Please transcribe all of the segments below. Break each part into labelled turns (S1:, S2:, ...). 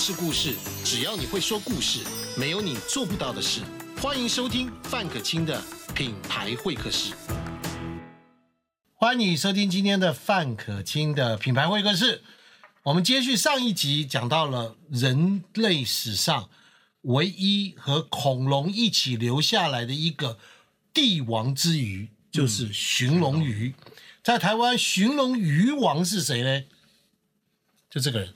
S1: 是故事，只要你会说故事，没有你做不到的事。欢迎收听范可清的品牌会客室。欢迎你收听今天的范可清的品牌会客室。我们接续上一集讲到了人类史上唯一和恐龙一起留下来的一个帝王之鱼，就是寻龙鱼。在台湾，寻龙鱼王是谁呢？就这个人，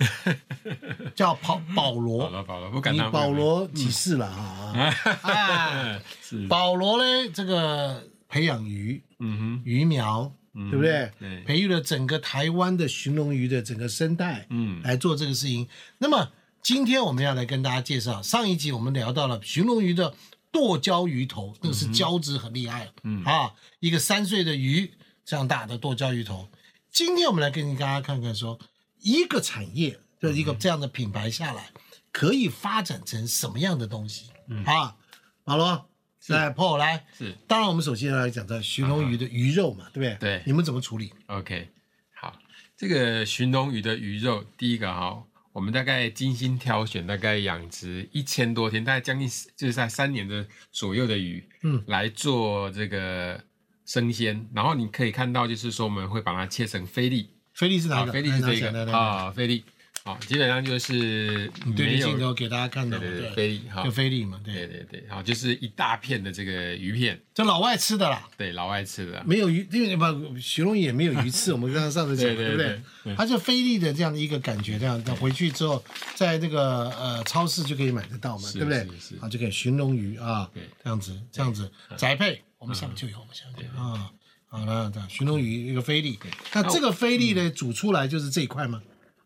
S1: 叫保保罗。
S2: 保罗，保罗，不敢当。
S1: 你保罗几世了啊？啊，
S2: 是，
S1: 保罗呢？这个培养鱼，
S2: 嗯哼，
S1: 鱼苗，对不对？
S2: 对
S1: 培育了整个台湾的寻龙鱼的整个生态，
S2: 嗯
S1: 来做这个事情。那么今天我们要来跟大家介绍，上一集我们聊到了寻龙鱼的剁椒鱼头，那个是胶质很厉害，
S2: 嗯
S1: 啊，一个三岁的鱼这样大的剁椒鱼头。今天我们来跟大家看看说，一个产业就是一个这样的品牌下来，可以发展成什么样的东西、嗯。啊？保罗，来 Paul 来，
S2: 是。
S1: 当然我们首先要来讲到寻龙鱼的鱼肉嘛，对不对？
S2: 对。
S1: 你们怎么处理
S2: ？OK，好，这个寻龙鱼的鱼肉，第一个哈、我们大概精心挑选，大概养殖一千多天，大概将近就是在三年的左右的鱼，
S1: 嗯，
S2: 来做这个生鲜。然后你可以看到，就是说我们会把它切成菲力，啊，
S1: 菲力是哪个？
S2: 菲力是这个。啊，菲力，好，基本上就是
S1: 你对着
S2: 没有
S1: 镜头给大家看到，
S2: 对菲力哈。
S1: 就，菲力嘛，
S2: 对。
S1: 对，
S2: 对对，好，就是一大片的这个鱼片，
S1: 这老外吃的啦，
S2: 对，老外吃的，
S1: 没有鱼，因为不寻龙鱼也没有鱼刺，我们刚刚上次讲，
S2: 对
S1: 不对？它就菲力的这样的一个感觉，这样，那回去之后，在那个呃超市就可以买得到嘛，
S2: 是
S1: 对不对？啊，就可以寻龙鱼啊
S2: 对，
S1: 这样子，这样子。宅配，我们下面就有，我们下面就有啊。好了，这样寻龙鱼一个菲力，那这个菲力呢，煮出来就是这一块吗？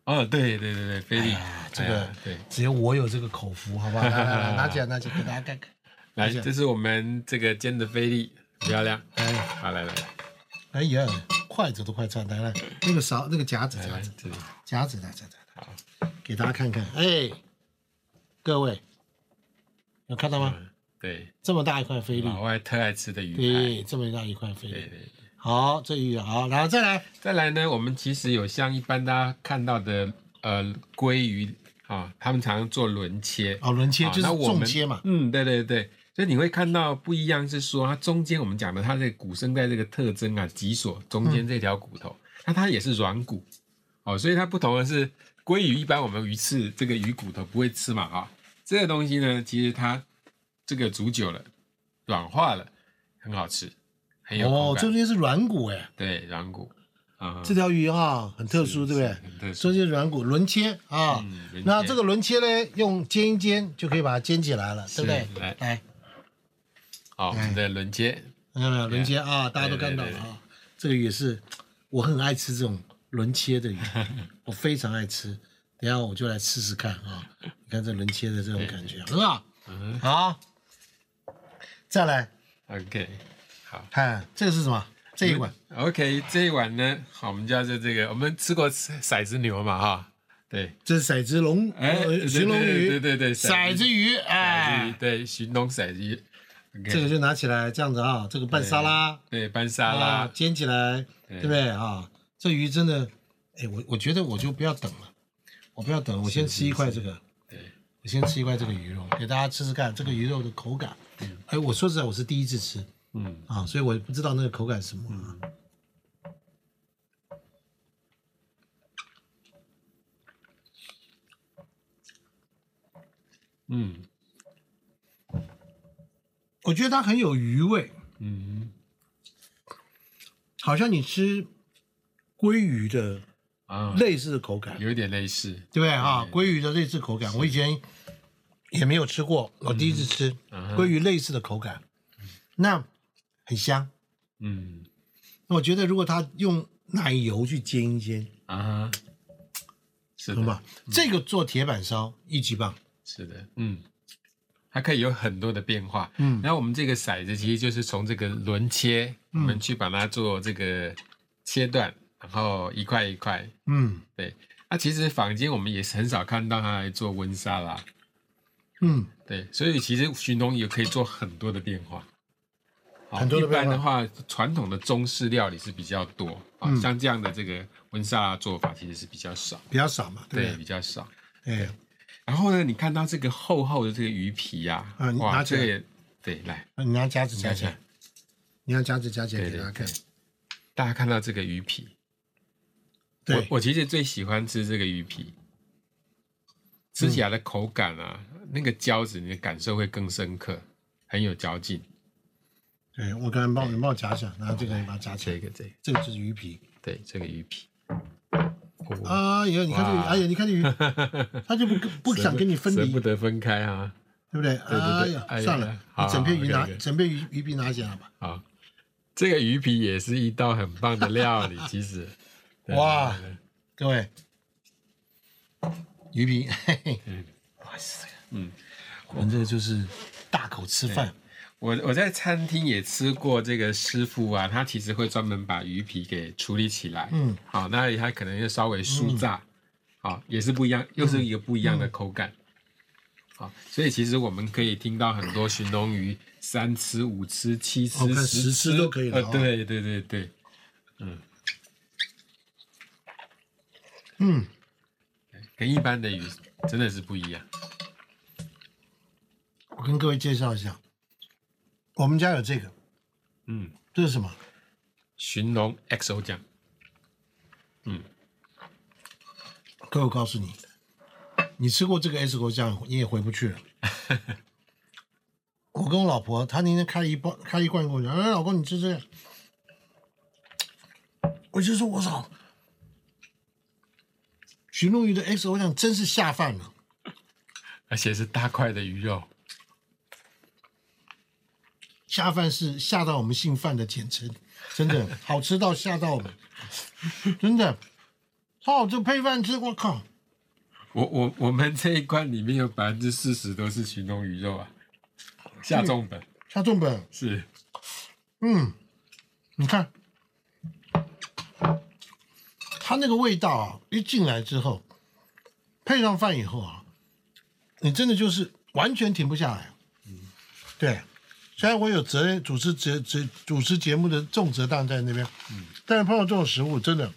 S2: 哦，对对对对，菲力
S1: 哎，这
S2: 哎
S1: 个
S2: 对。
S1: 只有我有这个口福，好不好？来来来，拿起来，拿起来，给大家看看。
S2: 来，这是我们这个煎的菲力，很漂亮。
S1: 哎，
S2: 好，来来来
S1: 哎呀，筷子都快插来了，那个勺，那个夹子，
S2: 夹子
S1: 夹子，，
S2: 这里
S1: 夹子，来，来，来，
S2: 好，
S1: 给大家看看。哎，各位有看到吗？
S2: 嗯对，
S1: 这么大一块菲力，
S2: 老外特爱吃的鱼排。
S1: 对，这么大一块菲力。好，这鱼好，然后再来，
S2: 再来呢，我们其实有像一般大家看到的呃鲑鱼啊，他们常常做轮切。
S1: 哦，轮切就是重切嘛。
S2: 嗯，对对对，所以你会看到不一样是说，它中间我们讲的它的骨声带这个特征啊，脊索中间这条骨头，那它也是软骨。哦，所以它不同的是，鲑鱼一般我们鱼刺这个鱼骨头不会吃嘛啊、这个东西呢，其实它这个煮久了，软化了，很好吃，很有
S1: 哦，
S2: 感。
S1: 中间是软骨哎，
S2: 对，软骨啊，
S1: 这条鱼哈很特殊，对不对？中。间软骨轮切啊那这个轮切呢，用煎一煎就可以把它煎起来了，对不对
S2: 是？来
S1: 来，
S2: 好，我们的轮切，
S1: 看到没有？轮切啊，大家都看到了啊。这个也是我很爱吃这种轮切的鱼，我非常爱吃。等一下我就来试试看啊，你看这轮切的这种感觉，很好。
S2: 嗯
S1: 好，再来
S2: ，OK，好。
S1: 看这个是什么？这一碗。
S2: OK，这一碗呢，好，我们叫做这个，我们吃过骰子牛嘛，哈，对，
S1: 这是骰子龙，
S2: 哎
S1: 呃寻龙鱼，
S2: 对对对对
S1: 骰子鱼，
S2: 骰子
S1: 哎。
S2: 鱼，，对，寻龙骰子鱼。
S1: 这个就拿起来这样子啊，这个拌沙拉，
S2: 对拌沙
S1: 啊
S2: 拉，
S1: 煎起来，
S2: 对。
S1: 对不对？啊？这鱼真的，哎，我我觉得我就不要等了，我不要等了，我先吃一块这个，
S2: 对，
S1: 我先吃一块这个鱼肉，给大家吃吃看这个鱼肉的口感。哎，我说实在，我是第一次吃
S2: 嗯，
S1: 啊，所以我不知道那个口感是什么啊。
S2: 嗯。
S1: 我觉得它很有鱼味，
S2: 嗯。
S1: 好像你吃鲑鱼的
S2: 啊，
S1: 类似的口感，
S2: 有点类似，
S1: 对不对？啊？鲑鱼的类似口感，我以前也没有吃过，我第一次吃
S2: 嗯。
S1: 鲑鱼类似的口感，那很香。
S2: 嗯
S1: 那我觉得如果他用奶油去煎一煎，
S2: 啊，是的
S1: 懂吧，？这个做铁板烧一级棒。
S2: 是的，嗯，它可以有很多的变化。
S1: 嗯
S2: 然后我们这个骰子其实就是从这个轮切，我们去把它做这个切断，然后一块一块。
S1: 嗯
S2: 对，那、其实坊间我们也是很少看到它来做温沙拉。
S1: 嗯，
S2: 对，所以其实寻龙也可以做很多的变化。
S1: 很多的变化
S2: 般的话，传统的中式料理是比较多啊，
S1: 嗯。
S2: 像这样的这个温莎拉做法其实是比较少，
S1: 比较少嘛，对
S2: 对，比较少。
S1: 对？哎，
S2: 然后呢，你看到这个厚厚的这个鱼皮呀、
S1: 啊你拿
S2: 哇，
S1: 起来。
S2: 这个也对，来。
S1: 你拿夹子夹
S2: 夹起来，，
S1: 你拿夹子夹起来给大家看。，
S2: 大家看到这个鱼皮，我
S1: 对，
S2: 我其实最喜欢吃这个鱼皮，吃起来的口感啊，那个胶质你的感受会更深刻，很有嚼劲。
S1: 对我刚才帮你帮我夹起来，然后这个你把它夹起来，
S2: 这个这个，
S1: 这个就是鱼皮。
S2: 对，这个鱼皮。哦。
S1: 啊，以后你看这哎呀，你看这鱼，他就不不想跟你分离，
S2: 舍不得分开啊！
S1: 不对？
S2: 不对
S1: 哎呀，
S2: 哎
S1: 算了，整片鱼拿，整片鱼鱼皮拿起来吧。
S2: 好，这个鱼皮也是一道很棒的料理，其实。
S1: 哇各位，鱼皮，嘿嘿
S2: 嗯，
S1: 哇塞，
S2: 嗯，
S1: 我们这个就是大口吃饭，
S2: 我我在餐厅也吃过这个师傅啊，他其实会专门把鱼皮给处理起来，
S1: 嗯，
S2: 好，那他可能又稍微酥炸，好，也是不一样，又是一个不一样的口感，好，所以其实我们可以听到很多寻龙鱼三吃、五吃、七吃、
S1: 哦
S2: 十
S1: 十吃都可以了
S2: 呃
S1: 哦
S2: 对对对嗯，
S1: 嗯，
S2: 跟一般的鱼真的是不一样。
S1: 我跟各位介绍一下，我们家有这个，
S2: 嗯，
S1: 这是什么？
S2: 寻龙 XO 酱，
S1: 各位，我告诉你，你吃过这个 XO 酱，你也回不去了。我跟我老婆，她那天开了一包，开一罐跟我讲，哎，老公你吃这个，我就说我操，寻龙鱼的 XO 酱真是下饭了。
S2: 而且是大块的鱼肉，
S1: 下饭是下到我们姓范的简称，真的 好吃到吓到我们，真的，超好吃配饭吃，我靠！
S2: 我我我们这一罐里面有百分之四十都是寻龙鱼肉啊，下重本。
S1: 下重本，
S2: 是。
S1: 嗯，你看，它那个味道啊，一进来之后，配上饭以后啊，你真的就是完全停不下来。嗯，对。虽然我有责任主持节节主持节目的重责当在那边，但是碰到这种食物，真的，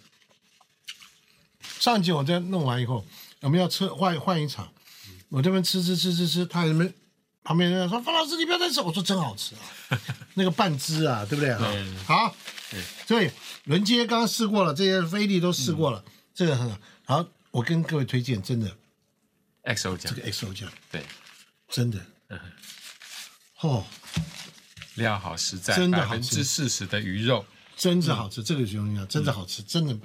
S1: 上一集我在弄完以后，我们要吃换换一场，我这边吃吃吃吃吃，他那边旁边人家说范老师你不要再吃，我说真好吃啊，那个半只啊，对不对？
S2: 对。
S1: 好，
S2: 对
S1: 所以轮接刚刚试过了，这些菲力都试过了，这个很好。好，我跟各位推荐，真的。
S2: XO 酱，
S1: 这个 XO 酱，
S2: 对，
S1: 真的，嗯哦，
S2: 料好实在，
S1: 真的好吃。
S2: 百分之四十的鱼肉，
S1: 真的好吃，这个熊酱真的好吃，真的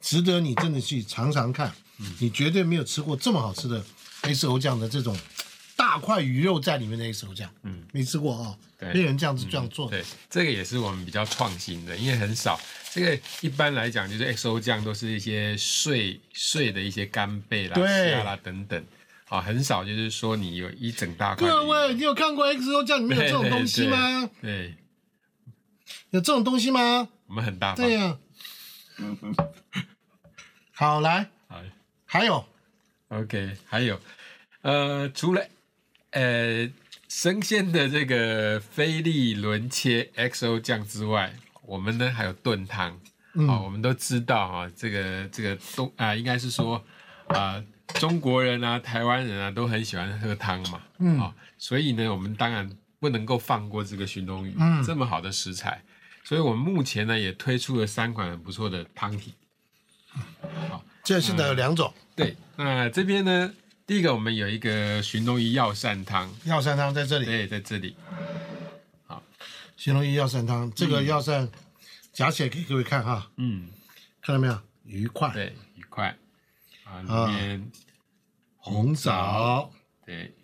S1: 值得你真的去尝尝看。你绝对没有吃过这么好吃的 XO 酱的这种大块鱼肉在里面的 XO 酱，
S2: 嗯，
S1: 没吃过啊，
S2: 对。
S1: 没人这样子这样做。的。
S2: 对，这个也是我们比较创新的，因为很少。这个一般来讲，就是 XO 酱都是一些碎碎的一些干贝啦、虾啦等等，啊，很少就是说你有一整大块。
S1: 各位，你有看过 XO 酱里面有这种东西吗？
S2: 对？对，
S1: 有这种东西吗？
S2: 我们很大方。
S1: 对呀、好，来，
S2: 好
S1: 还有
S2: OK，还有，呃，除了呃生鲜的这个菲力轮切 XO 酱之外，我们呢还有炖汤。
S1: 嗯
S2: 啊、我们都知道哈、这个这个东啊、应该是说啊、中国人啊、台湾人啊都很喜欢喝汤嘛。
S1: 嗯。
S2: 啊、所以呢，我们当然不能够放过这个寻龙鱼，
S1: 嗯。
S2: 这么好的食材。所以我们目前呢也推出了三款很不错的汤体。
S1: 这现在有两种？
S2: 对，那这边呢，第一个我们有一个寻龙鱼药膳汤，
S1: 药膳汤在这里，
S2: 对，在这里，
S1: 形容鱼药膳汤，这个药膳夹起来给各位看哈，
S2: 嗯，
S1: 看到没有？鱼块、
S2: 对，一块啊，
S1: 啊
S2: 里面
S1: 红枣、
S2: 对。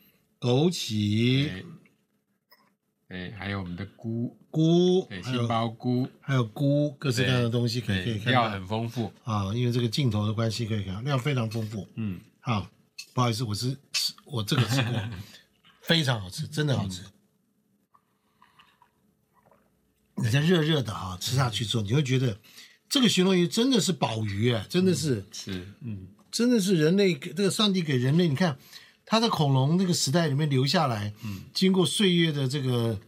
S1: 枸杞、
S2: 对。对，还有我们的菇，
S1: 菇，
S2: 杏鲍菇，
S1: 还有菇，各式各样的东西可以可，以看
S2: 料很丰富，
S1: 啊，因为这个镜头的关系可以看到，料非常丰富。
S2: 嗯，
S1: 好，不好意思，我是吃我这个吃过，非常好吃，真的好吃。人家热热的哈，吃下去之后，你会觉得这个寻龙鱼真的是宝鱼哎，真的是，
S2: 是，嗯，
S1: 真的是人类给这个上帝给人类，你看它在恐龙那个时代里面留下来，
S2: 嗯
S1: 经过岁月的这个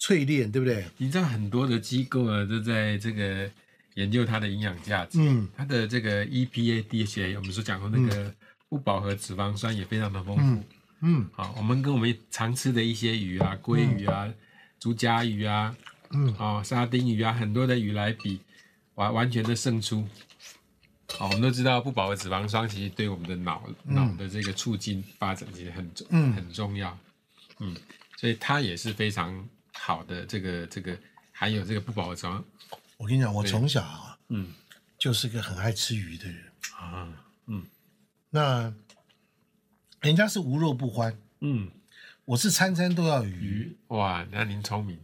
S1: 淬炼，对不对？
S2: 你知道很多的机构啊，都在这个研究它的营养价值，
S1: 嗯，
S2: 它的这个 E EPA、DHA，我们说讲过那个不饱和脂肪酸也非常的丰富。
S1: 嗯
S2: 好，我们跟我们常吃的一些鱼啊，鲑鱼啊、竹荚鱼啊、
S1: 嗯
S2: 哦沙丁鱼啊，很多的鱼来比，完完全的胜出。好，我们都知道不饱和脂肪酸其实对我们的脑、脑的这个促进发展其实很重、
S1: 嗯
S2: 很重要。嗯，所以它也是非常好的这个这个含有这个不饱和脂肪。
S1: 我跟你讲，我从小啊
S2: 嗯
S1: 就是个很爱吃鱼的人。
S2: 啊嗯
S1: 那人家是无肉不欢，
S2: 嗯，
S1: 我是餐餐都要鱼。
S2: 鱼哇，那您聪明。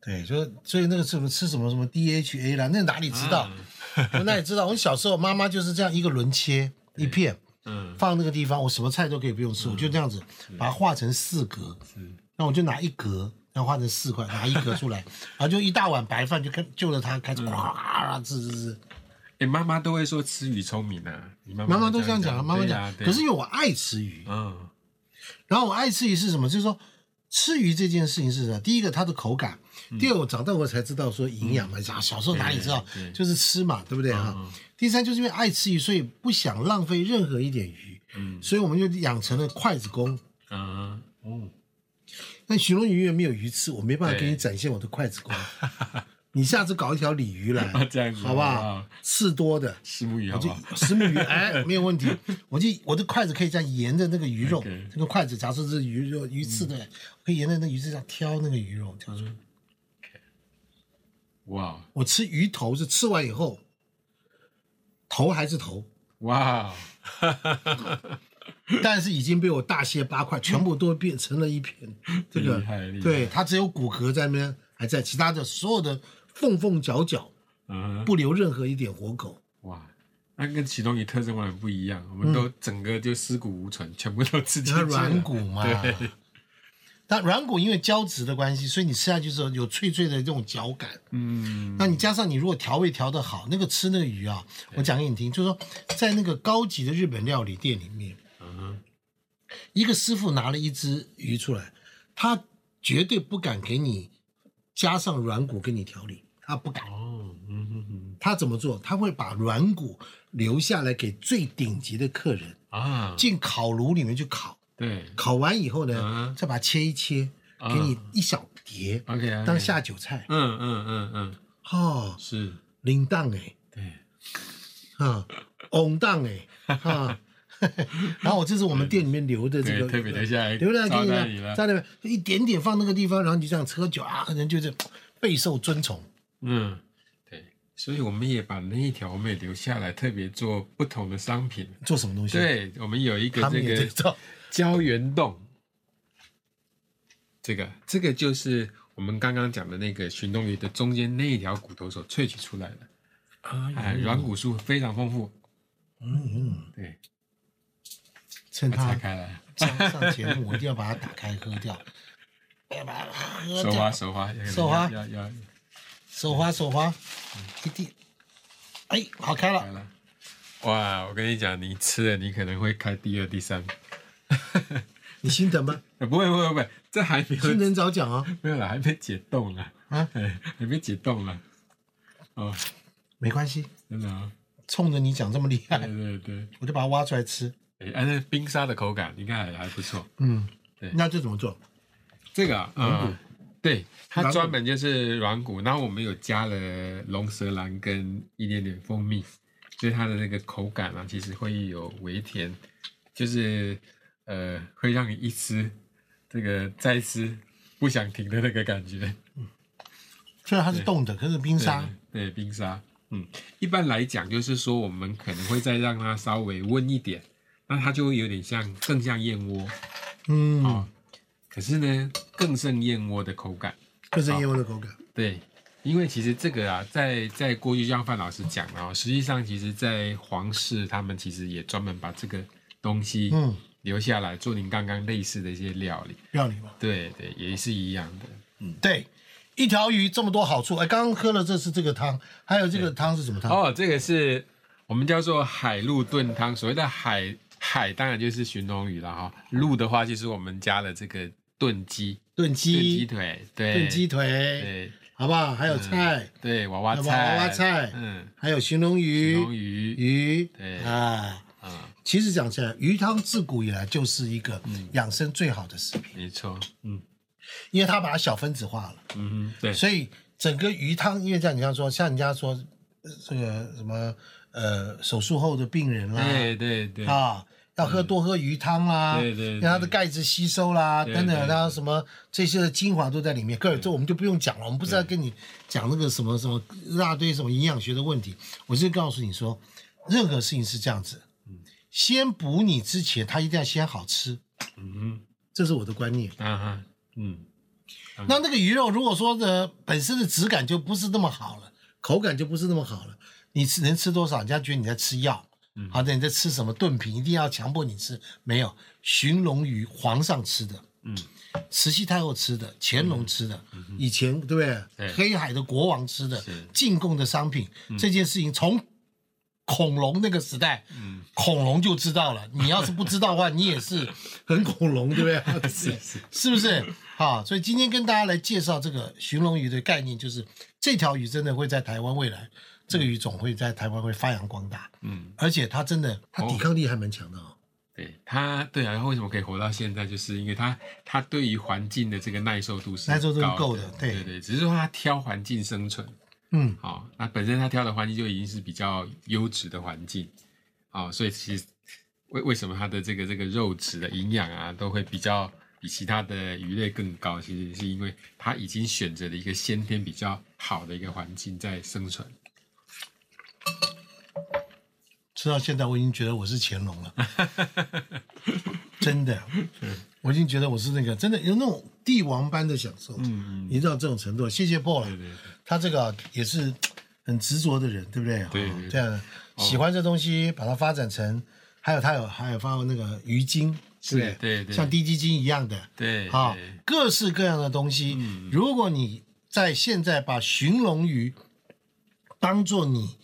S1: 对，就所以那个什么吃什么什么 DHA 啦，那哪里知道？我哪里知道？我小时候妈妈就是这样一个轮切一片，
S2: 嗯
S1: 放那个地方，我什么菜都可以不用吃，我就这样子把它画成四格，那我就拿一格，然后画成四块，拿一格出来，然后就一大碗白饭就开就着它开始哗吃吃吃。
S2: 你，妈妈都会说吃鱼聪明啊，你妈
S1: 妈妈都这样讲啊，妈妈讲可是因为我爱吃鱼，
S2: 嗯
S1: 然后我爱吃鱼是什么？就是说吃鱼这件事情是什么？第一个它的口感，第二我长大我才知道说营养嘛，小小时候哪里知道就是吃嘛，对不对哈？第三就是因为爱吃鱼，所以不想浪费任何一点鱼，
S2: 嗯
S1: 所以我们就养成了筷子功。
S2: 啊哦，
S1: 那许龙鱼园没有鱼刺，我没办法给你展现我的筷子功。你下次搞一条鲤鱼来，
S2: 这样子
S1: 好不好？刺多的，
S2: 石目鱼
S1: 我就
S2: 好不好？
S1: 石目鱼，哎，没有问题。我就我的筷子可以这样沿着那个鱼肉这个筷子，假设是鱼肉鱼刺的，可以沿着那鱼刺这样挑那个鱼肉，挑出来。
S2: 哇
S1: 我吃鱼头是吃完以后，头还是头，
S2: 哇，
S1: 但是已经被我大卸八块，全部都变成了一片。这个对，它只有骨骼在那边还在，其他的所有的缝缝角角
S2: 嗯。
S1: 不留任何一点活口。
S2: 哇，那跟启动鱼特征完全不一样，我们都整个就尸骨无存，全部都吃进
S1: 软骨嘛，
S2: 对，
S1: 但软骨因为胶质的关系，所以你吃下去之后有脆脆的这种嚼感。
S2: 嗯。
S1: 那你加上你如果调味调得好，那个吃那个鱼啊，我讲给你听，就是说在那个高级的日本料理店里面，
S2: 嗯
S1: 一个师傅拿了一只鱼出来，他绝对不敢给你加上软骨给你调理，他不敢。
S2: 哦嗯哼哼
S1: 他怎么做？他会把软骨留下来给最顶级的客人，
S2: 啊，
S1: 进烤炉里面去烤。
S2: 对
S1: 烤完以后呢，
S2: 嗯
S1: 再把它切一切，
S2: 啊
S1: 给你一小碟、
S2: ，OK
S1: 当下酒菜。
S2: 嗯嗯嗯嗯
S1: 哦，
S2: 是，
S1: 铃铛哎，
S2: 对，
S1: 啊，翁当哎，啊。然后我这是我们店里面留的这个，
S2: 对特别留下来
S1: 留下来给你
S2: 你了
S1: 在那边一点点放那个地方，然后你就这样喝酒啊，人就是 备受尊崇。
S2: 嗯。对，所以我们也把那一条我们也留下来，特别做不同的商品。
S1: 做什么东西？，
S2: 对，我们有一个
S1: 他
S2: 这个。胶原冻，这个这个就是我们刚刚讲的那个寻龙鱼的中间那一条骨头所萃取出来的，
S1: 啊，
S2: 哎，软骨素非常丰富，
S1: 嗯嗯，
S2: 对，
S1: 趁他
S2: 拆开来，
S1: 上上节目，我一定要把它打开喝掉，要把它喝
S2: 手滑
S1: 掉。
S2: 手滑
S1: 手滑。
S2: 要要要
S1: 手滑手滑，一滴，哎，好开了。
S2: 哇！我跟你讲，你吃了你可能会开第二、第三，
S1: 你心疼吗？
S2: 呃不会不会不会，这还没有
S1: 心疼早讲哦！
S2: 没有了，还没解冻了，
S1: 啊，
S2: 哎，还没解冻了，哦，
S1: 没关系，
S2: 真的啊，
S1: 冲着你讲这么厉害。
S2: 对，对对，
S1: 我就把它挖出来吃。
S2: 哎，按那冰沙的口感，应该还还不错。
S1: 嗯。
S2: 对，
S1: 那这怎么做？
S2: 这个啊，
S1: 软骨
S2: 呃对，它专门就是软骨，然后我们有加了龙舌兰跟一点点蜂蜜，所以它的那个口感啊，其实会有微甜，就是呃，会让你一吃这个再吃不想停的那个感觉。
S1: 虽然它是冻的，可是冰沙。
S2: 对对冰沙，嗯，一般来讲就是说，我们可能会再让它稍微温一点，那它就会有点像更像燕窝
S1: 嗯，
S2: 哦。可是呢，更胜燕窝的口感。
S1: 更胜燕窝的口感。
S2: 对，因为其实这个啊，在在过去，就像范老师讲的哦，实际上其实，在皇室他们其实也专门把这个东西
S1: 嗯，
S2: 留下来做您刚刚类似的一些料理。
S1: 料理嘛。
S2: 对对，也是一样的。
S1: 嗯对，一条鱼这么多好处。哎，刚刚喝了这是这个汤，还有这个汤是什么汤？
S2: 哦，这个是我们叫做海陆炖汤。所谓的海海，当然就是鲟龙鱼了哈、陆的话，就是我们加了这个炖鸡、
S1: 炖
S2: 炖鸡
S1: 鸡，
S2: 腿，对，
S1: 炖鸡腿，
S2: 对。
S1: 好不好？还有菜，
S2: 对，娃娃菜，
S1: 娃娃菜
S2: 嗯，
S1: 还有鲟龙鱼、
S2: 鲟龙鱼，
S1: 鱼，
S2: 对。
S1: 啊，
S2: 啊，
S1: 其实讲起来，鱼汤自古以来就是一个养生最好的食品，
S2: 没错，嗯。
S1: 因为它把它小分子化了，
S2: 嗯哼，对，
S1: 所以整个鱼汤，因为像你像说，像人家说呃这个什么呃手术后的病人啦，
S2: 对对对，
S1: 啊，要喝多喝鱼汤啦，
S2: 对对对。
S1: 让它的钙质吸收啦，
S2: 对
S1: 等等，
S2: 对。
S1: 然后什么这些的精华都在里面。各位，这我们就不用讲了，我们不是要跟你讲那个什么什么一大堆什么营养学的问题，我是告诉你说，任何事情是这样子，先补你之前，它一定要先好吃，
S2: 嗯
S1: 这是我的观念。
S2: 哼，啊哈，嗯，
S1: 那那个鱼肉如果说的本身的质感就不是那么好了，口感就不是那么好了，你吃能吃多少？人家觉得你在吃药。
S2: 嗯
S1: 好的，你在吃什么炖品？一定要强迫你吃？没有，寻龙鱼皇上吃的，
S2: 嗯，
S1: 慈禧太后吃的，乾隆吃的，以前对不对？
S2: 对
S1: 黑海的国王吃的，进贡的商品，这件事情从恐龙那个时代，
S2: 嗯
S1: 恐龙就知道了。你要是不知道的话，你也是很恐龙，对不对？
S2: 是是，
S1: 是不是？好，所以今天跟大家来介绍这个寻龙鱼的概念，就是这条鱼真的会在台湾未来，这个鱼种会在台湾会发扬光大，
S2: 嗯，
S1: 而且它真的它抵抗力还蛮强的哦。
S2: 对它，对啊，它为什么可以活到现在，就是因为它它对于环境的这个耐受度是
S1: 耐受度是够的对。
S2: 对对，只是说它挑环境生存，
S1: 嗯，
S2: 好、那本身它挑的环境就已经是比较优质的环境，好、所以其实为为什么它的这个这个肉质的营养啊，都会比较比其他的鱼类更高，其实是因为它已经选择了一个先天比较好的一个环境在生存。
S1: 吃到现在我已经觉得我是乾隆了，真的，我已经觉得我是那个真的有那种帝王般的享受，
S2: 嗯嗯，
S1: 已经到这种程度。谢谢 Paul 了，
S2: 对对对，
S1: 他这个啊也是很执着的人，对不对？
S2: 对
S1: 这样喜欢这东西，把它发展成，还有他有还有发那个鱼精，对不对？
S2: 对对。
S1: 像低基金一样的，
S2: 对
S1: 啊
S2: 对，
S1: 各式各样的东西。
S2: 嗯。
S1: 如果你在现在把寻龙鱼当做你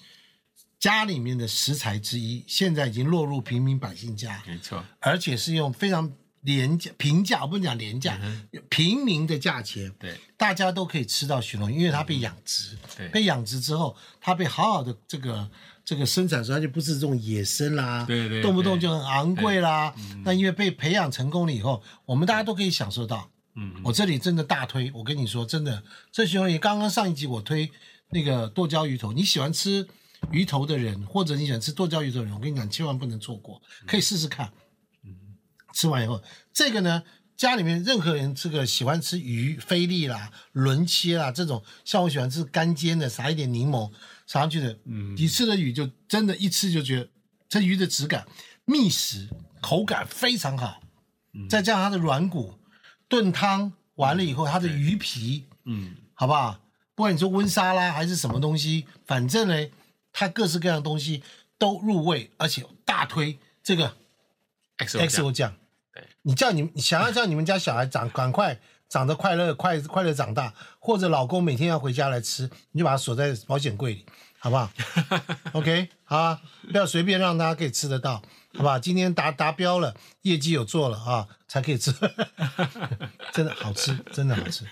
S1: 家里面的食材之一，现在已经落入平民百姓家，
S2: 没错，
S1: 而且是用非常廉价、平价，我不能讲廉价，平民的价钱，
S2: 对。
S1: 大家都可以吃到寻龙鱼，因为它被养殖，
S2: 对。
S1: 被养殖之后，它被好好的这个这个生产出来，它就不是这种野生啦，
S2: 对对对
S1: 动不动就很昂贵啦。那因为被培养成功了以后，我们大家都可以享受到。
S2: 嗯
S1: 我这里真的大推，我跟你说，真的，这寻龙鱼刚刚上一集我推那个剁椒鱼头，你喜欢吃鱼头的人，或者你喜欢吃剁椒鱼头的人，我跟你讲，千万不能错过，可以试试看。吃完以后，这个呢，家里面任何人这个喜欢吃鱼菲力啦、轮切啦这种，像我喜欢吃干煎的，撒一点柠檬撒上去的，
S2: 嗯。
S1: 你吃的鱼就真的一吃就觉得这鱼的质感密实，口感非常好，再加上它的软骨，炖汤完了以后，它的鱼皮，
S2: 嗯。
S1: 好不好？不管你说温沙拉还是什么东西，反正呢，它各式各样的东西都入味，而且大推这个
S2: XO
S1: 酱。
S2: 对，
S1: 你叫你你想要叫你们家小孩长赶快长得快乐快快乐长大，或者老公每天要回家来吃，你就把它锁在保险柜里，好不好？OK，好啊，不要随便让大家可以吃得到，好不好？今天达达标了，业绩有做了啊，才可以吃，真的好吃，真的好吃。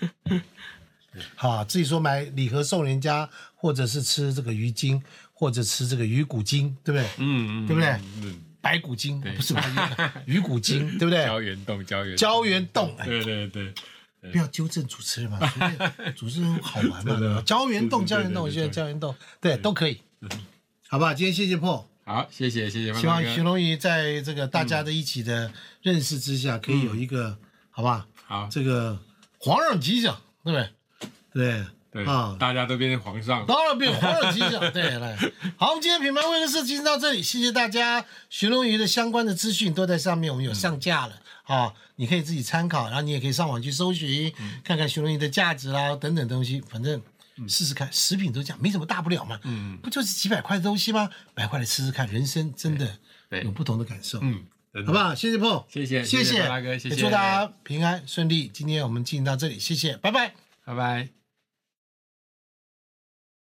S1: 好啊，自己说买礼盒送人家，或者是吃这个鱼精，或者吃这个鱼骨精，对不对？
S2: 嗯嗯，
S1: 对不对？
S2: 嗯，
S1: 白骨精不是白骨 鱼骨精，对不对？
S2: 胶原冻，胶原，
S1: 胶原冻，哎，
S2: 对对对，
S1: 不要纠正主持人嘛，主持人好玩嘛？胶原冻，胶原冻，我现在
S2: 对对。对
S1: 胶原冻，对，都可以，好吧？今天谢谢破，
S2: 好，谢谢谢谢，
S1: 希望
S2: 范大哥。
S1: 寻龙鱼在这个大家的一起的认识之下，可以有一个好吧？
S2: 好，
S1: 这个皇上吉祥，对不对？对
S2: 对
S1: 啊，
S2: 大家都变成皇上，
S1: 当然变皇上吉祥，对，来，好，我们今天品牌会客室进行到这里，谢谢大家。寻龙鱼的相关的资讯都在上面，我们有上架了啊，你可以自己参考，然后你也可以上网去搜寻，看看寻龙鱼的价值啦，等等东西，反正试试看，食品都这样，没什么大不了嘛，
S2: 嗯
S1: 不就是几百块的东西吗？百块来吃吃看，人生真的有不同的感受，
S2: 嗯，
S1: 好不？好？谢谢 Paul，
S2: 谢谢谢谢
S1: 也祝大家平安顺利。今天我们进行到这里，谢谢，拜拜。
S2: 拜拜。